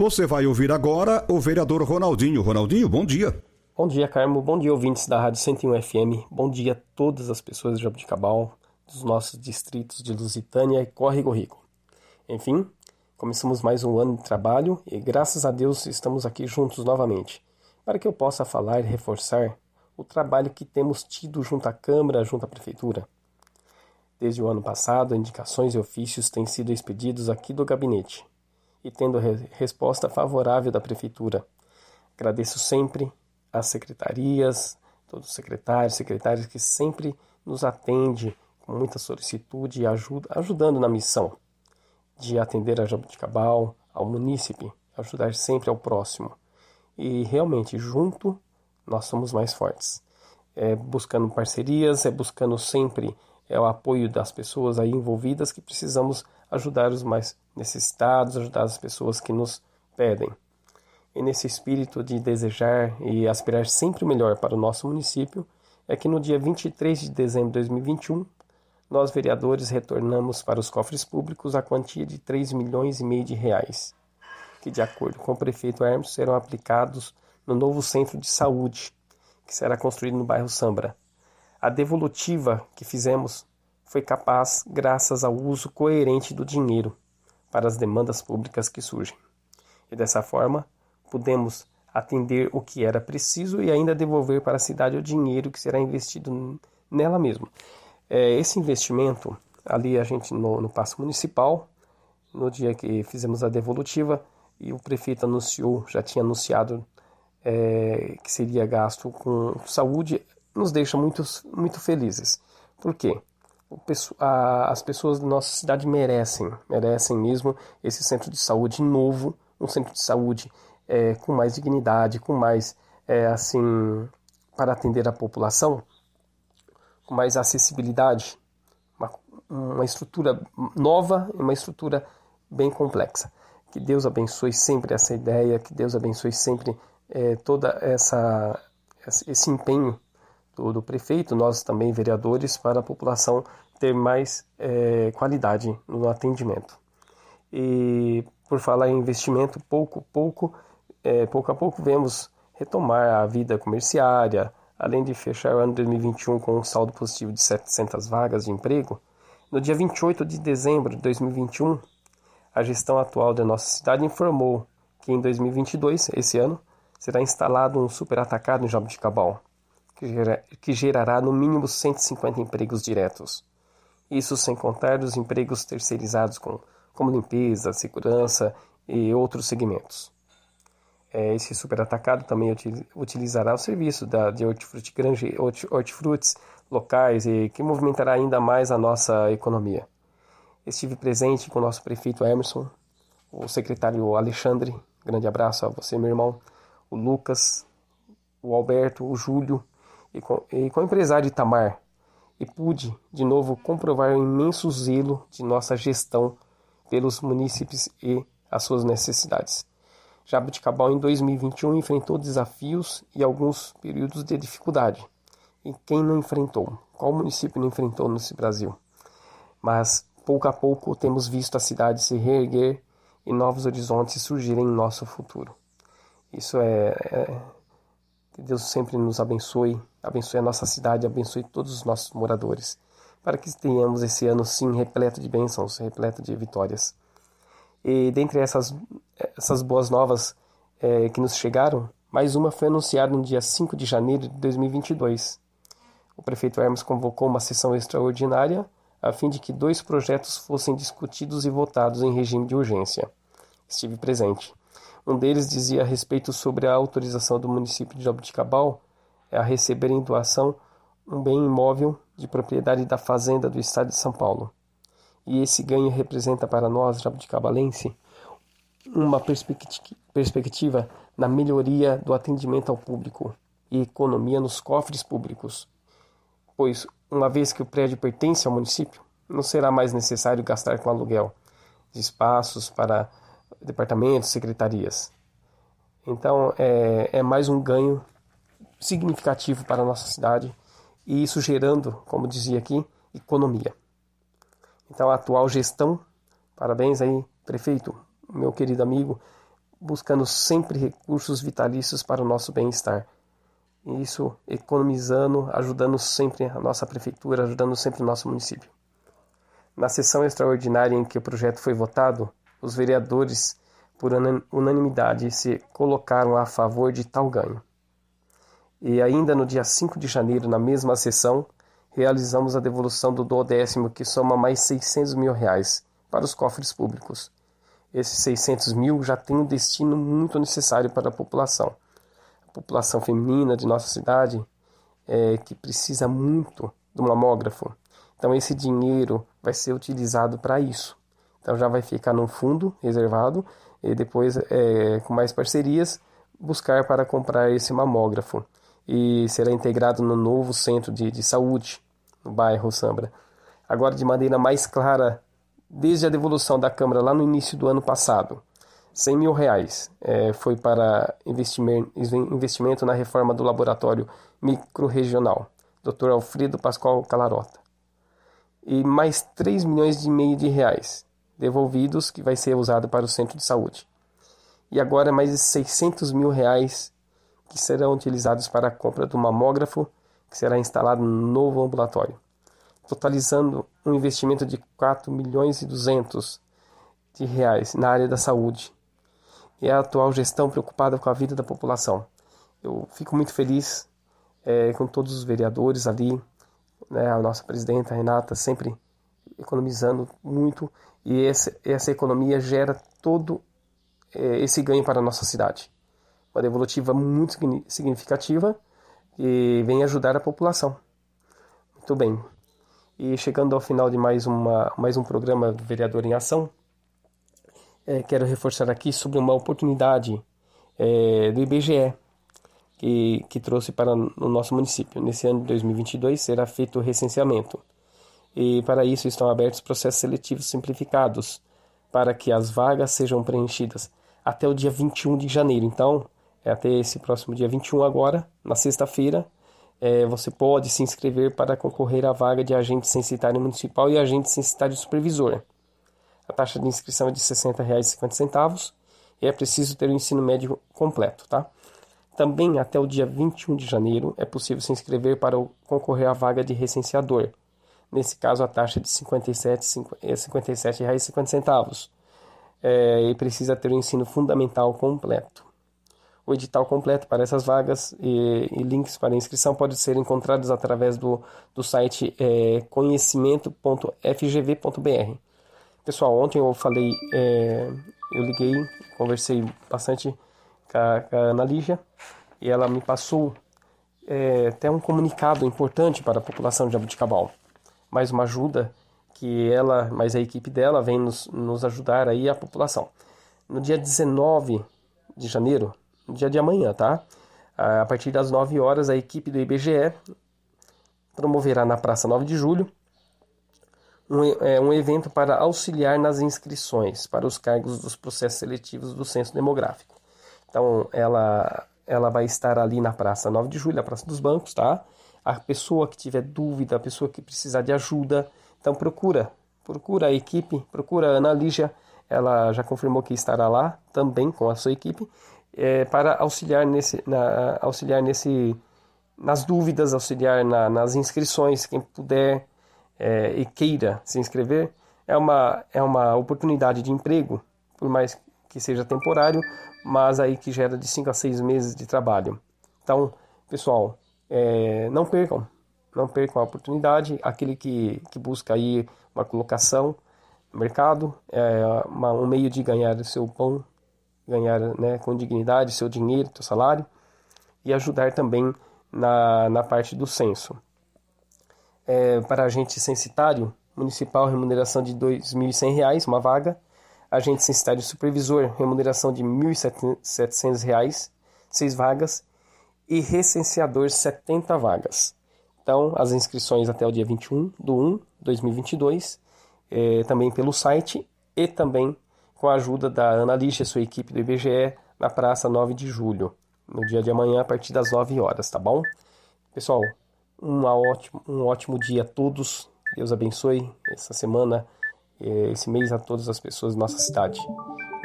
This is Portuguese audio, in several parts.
Você vai ouvir agora o vereador Ronaldinho. Ronaldinho, bom dia. Bom dia, Carmo. Bom dia, ouvintes da Rádio 101 FM. Bom dia a todas as pessoas de Jabuticabal, dos nossos distritos de Lusitânia e Córrego Rico. Enfim, começamos mais um ano de trabalho e, graças a Deus, estamos aqui juntos novamente, para que eu possa falar e reforçar o trabalho que temos tido junto à Câmara, junto à Prefeitura. Desde o ano passado, indicações e ofícios têm sido expedidos aqui do gabinete e tendo re resposta favorável da Prefeitura. Agradeço sempre às secretarias, todos os secretários, secretárias que sempre nos atendem com muita solicitude e ajuda, ajudando na missão de atender a Jabuticabal, ao munícipe, ajudar sempre ao próximo. E realmente, junto, nós somos mais fortes. É buscando parcerias, é buscando sempre é o apoio das pessoas aí envolvidas que precisamos ajudar os mais necessitados, ajudar as pessoas que nos pedem. E nesse espírito de desejar e aspirar sempre o melhor para o nosso município, é que no dia 23 de dezembro de 2021, nós vereadores retornamos para os cofres públicos a quantia de 3 milhões e meio de reais, que de acordo com o prefeito Hermes serão aplicados no novo centro de saúde, que será construído no bairro Sambra, a devolutiva que fizemos foi capaz graças ao uso coerente do dinheiro para as demandas públicas que surgem. E dessa forma, pudemos atender o que era preciso e ainda devolver para a cidade o dinheiro que será investido nela mesma. É, esse investimento, ali a gente no, no passo municipal, no dia que fizemos a devolutiva, e o prefeito anunciou, já tinha anunciado é, que seria gasto com saúde, nos deixa muito, muito felizes. Por quê? As pessoas da nossa cidade merecem, merecem mesmo esse centro de saúde novo, um centro de saúde é, com mais dignidade, com mais, é, assim, para atender a população, com mais acessibilidade, uma, uma estrutura nova e uma estrutura bem complexa. Que Deus abençoe sempre essa ideia, que Deus abençoe sempre é, toda essa esse empenho do, prefeito, nós também vereadores, para a população ter mais é, qualidade no atendimento. E por falar em investimento, pouco pouco, é, pouco a pouco vemos retomar a vida comerciária, além de fechar o ano 2021 com um saldo positivo de 700 vagas de emprego. No dia 28 de dezembro de 2021, a gestão atual da nossa cidade informou que em 2022, esse ano, será instalado um super atacado em Jabuticabal que gerará no mínimo 150 empregos diretos. Isso sem contar os empregos terceirizados com, como limpeza, segurança e outros segmentos. É, esse superatacado também utilizará o serviço da, de hortifruti grande, hortifrutis locais e que movimentará ainda mais a nossa economia. Estive presente com o nosso prefeito Emerson, o secretário Alexandre, grande abraço a você, meu irmão, o Lucas, o Alberto, o Júlio, e com, e com empresário Itamar, e pude, de novo, comprovar o imenso zelo de nossa gestão pelos munícipes e as suas necessidades. Jabuticabal, em 2021, enfrentou desafios e alguns períodos de dificuldade. E quem não enfrentou? Qual município não enfrentou nesse Brasil? Mas, pouco a pouco, temos visto a cidade se reerguer e novos horizontes surgirem em nosso futuro. Isso é, é que Deus sempre nos abençoe, abençoe a nossa cidade, abençoe todos os nossos moradores, para que tenhamos esse ano sim repleto de bênçãos, repleto de vitórias. E dentre essas, essas boas novas é, que nos chegaram, mais uma foi anunciada no dia 5 de janeiro de 2022. O prefeito Hermes convocou uma sessão extraordinária a fim de que dois projetos fossem discutidos e votados em regime de urgência. Estive presente. Um deles dizia a respeito sobre a autorização do município de Jabuticabal a receber em doação um bem imóvel de propriedade da Fazenda do Estado de São Paulo. E esse ganho representa para nós, jabuticabalense, uma perspectiva na melhoria do atendimento ao público e economia nos cofres públicos, pois, uma vez que o prédio pertence ao município, não será mais necessário gastar com aluguel de espaços para departamentos, secretarias. Então, é, é mais um ganho significativo para a nossa cidade e isso gerando, como dizia aqui, economia. Então, a atual gestão, parabéns aí, prefeito, meu querido amigo, buscando sempre recursos vitalícios para o nosso bem-estar. Isso economizando, ajudando sempre a nossa prefeitura, ajudando sempre o nosso município. Na sessão extraordinária em que o projeto foi votado, os vereadores, por unanimidade, se colocaram a favor de tal ganho. E ainda no dia 5 de janeiro, na mesma sessão, realizamos a devolução do duodécimo, que soma mais 600 mil reais para os cofres públicos. Esses 600 mil já têm um destino muito necessário para a população. A população feminina de nossa cidade, é, que precisa muito do mamógrafo. Então, esse dinheiro vai ser utilizado para isso. Então, já vai ficar num fundo reservado e depois, é, com mais parcerias, buscar para comprar esse mamógrafo e será integrado no novo centro de, de saúde no bairro Sambra. Agora, de maneira mais clara, desde a devolução da Câmara lá no início do ano passado, 100 mil reais é, foi para investimento, na reforma do laboratório microrregional, Dr. Alfredo Pascoal Calarota. E mais 3 milhões e meio de reais devolvidos que vai ser usado para o centro de saúde. E agora mais 600 mil reais que serão utilizados para a compra do mamógrafo que será instalado no novo ambulatório, totalizando um investimento de 4 milhões e 200 de reais na área da saúde. E a atual gestão preocupada com a vida da população. Eu fico muito feliz é, com todos os vereadores ali, né, a nossa presidenta Renata sempre economizando muito e essa, essa economia gera todo é, esse ganho para a nossa cidade uma devolutiva muito significativa e vem ajudar a população. Muito bem. E chegando ao final de mais, uma, mais um programa do Vereador em Ação, é, quero reforçar aqui sobre uma oportunidade é, do IBGE que, que trouxe para o nosso município. Nesse ano de 2022 será feito o recenseamento. E para isso estão abertos processos seletivos simplificados para que as vagas sejam preenchidas até o dia 21 de janeiro. Então, é até esse próximo dia 21 agora, na sexta-feira, é, você pode se inscrever para concorrer à vaga de agente censitário municipal e agente censitário supervisor. A taxa de inscrição é de R$ 60,50 e é preciso ter o ensino médio completo, tá? Também até o dia 21 de janeiro é possível se inscrever para concorrer à vaga de recenseador. Nesse caso, a taxa é de R$ 57,50 é, e precisa ter o ensino fundamental completo. O edital completo para essas vagas e, e links para inscrição podem ser encontrados através do, do site é, conhecimento.fgv.br. Pessoal, ontem eu falei, é, eu liguei, conversei bastante com a, com a Ana Lígia e ela me passou é, até um comunicado importante para a população de Jabuticabal. Mais uma ajuda que ela, mais a equipe dela, vem nos, nos ajudar aí a população. No dia 19 de janeiro, no dia de amanhã, tá? A partir das 9 horas, a equipe do IBGE promoverá na Praça 9 de Julho um, é, um evento para auxiliar nas inscrições para os cargos dos processos seletivos do Censo Demográfico. Então, ela, ela vai estar ali na Praça 9 de Julho, a Praça dos Bancos, tá? A pessoa que tiver dúvida, a pessoa que precisar de ajuda, então procura, procura a equipe, procura a Ana Lígia, ela já confirmou que estará lá também com a sua equipe é, para auxiliar nesse, na, auxiliar nesse, nas dúvidas, auxiliar na, nas inscrições, quem puder é, e queira se inscrever, é uma, é uma oportunidade de emprego, por mais que seja temporário, mas aí que gera de 5 a 6 meses de trabalho. Então, pessoal, é, não percam, não percam a oportunidade, aquele que, que busca aí uma colocação no mercado, é uma, um meio de ganhar o seu pão ganhar né, com dignidade seu dinheiro, seu salário e ajudar também na, na parte do censo. É, para agente censitário municipal, remuneração de R$ 2.100, uma vaga. agente censitário supervisor, remuneração de R$ 1.700, 6 vagas, e recenseador, 70 vagas. Então, as inscrições até o dia 21 de 1 de 2022, eh, também pelo site e também com a ajuda da Ana Lixa e sua equipe do IBGE na Praça 9 de Julho, no dia de amanhã, a partir das 9 horas, tá bom? Pessoal, uma ótimo, um ótimo dia a todos. Deus abençoe essa semana, eh, esse mês a todas as pessoas da nossa cidade.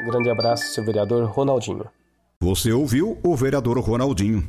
Um grande abraço, seu vereador Ronaldinho. Você ouviu o vereador Ronaldinho.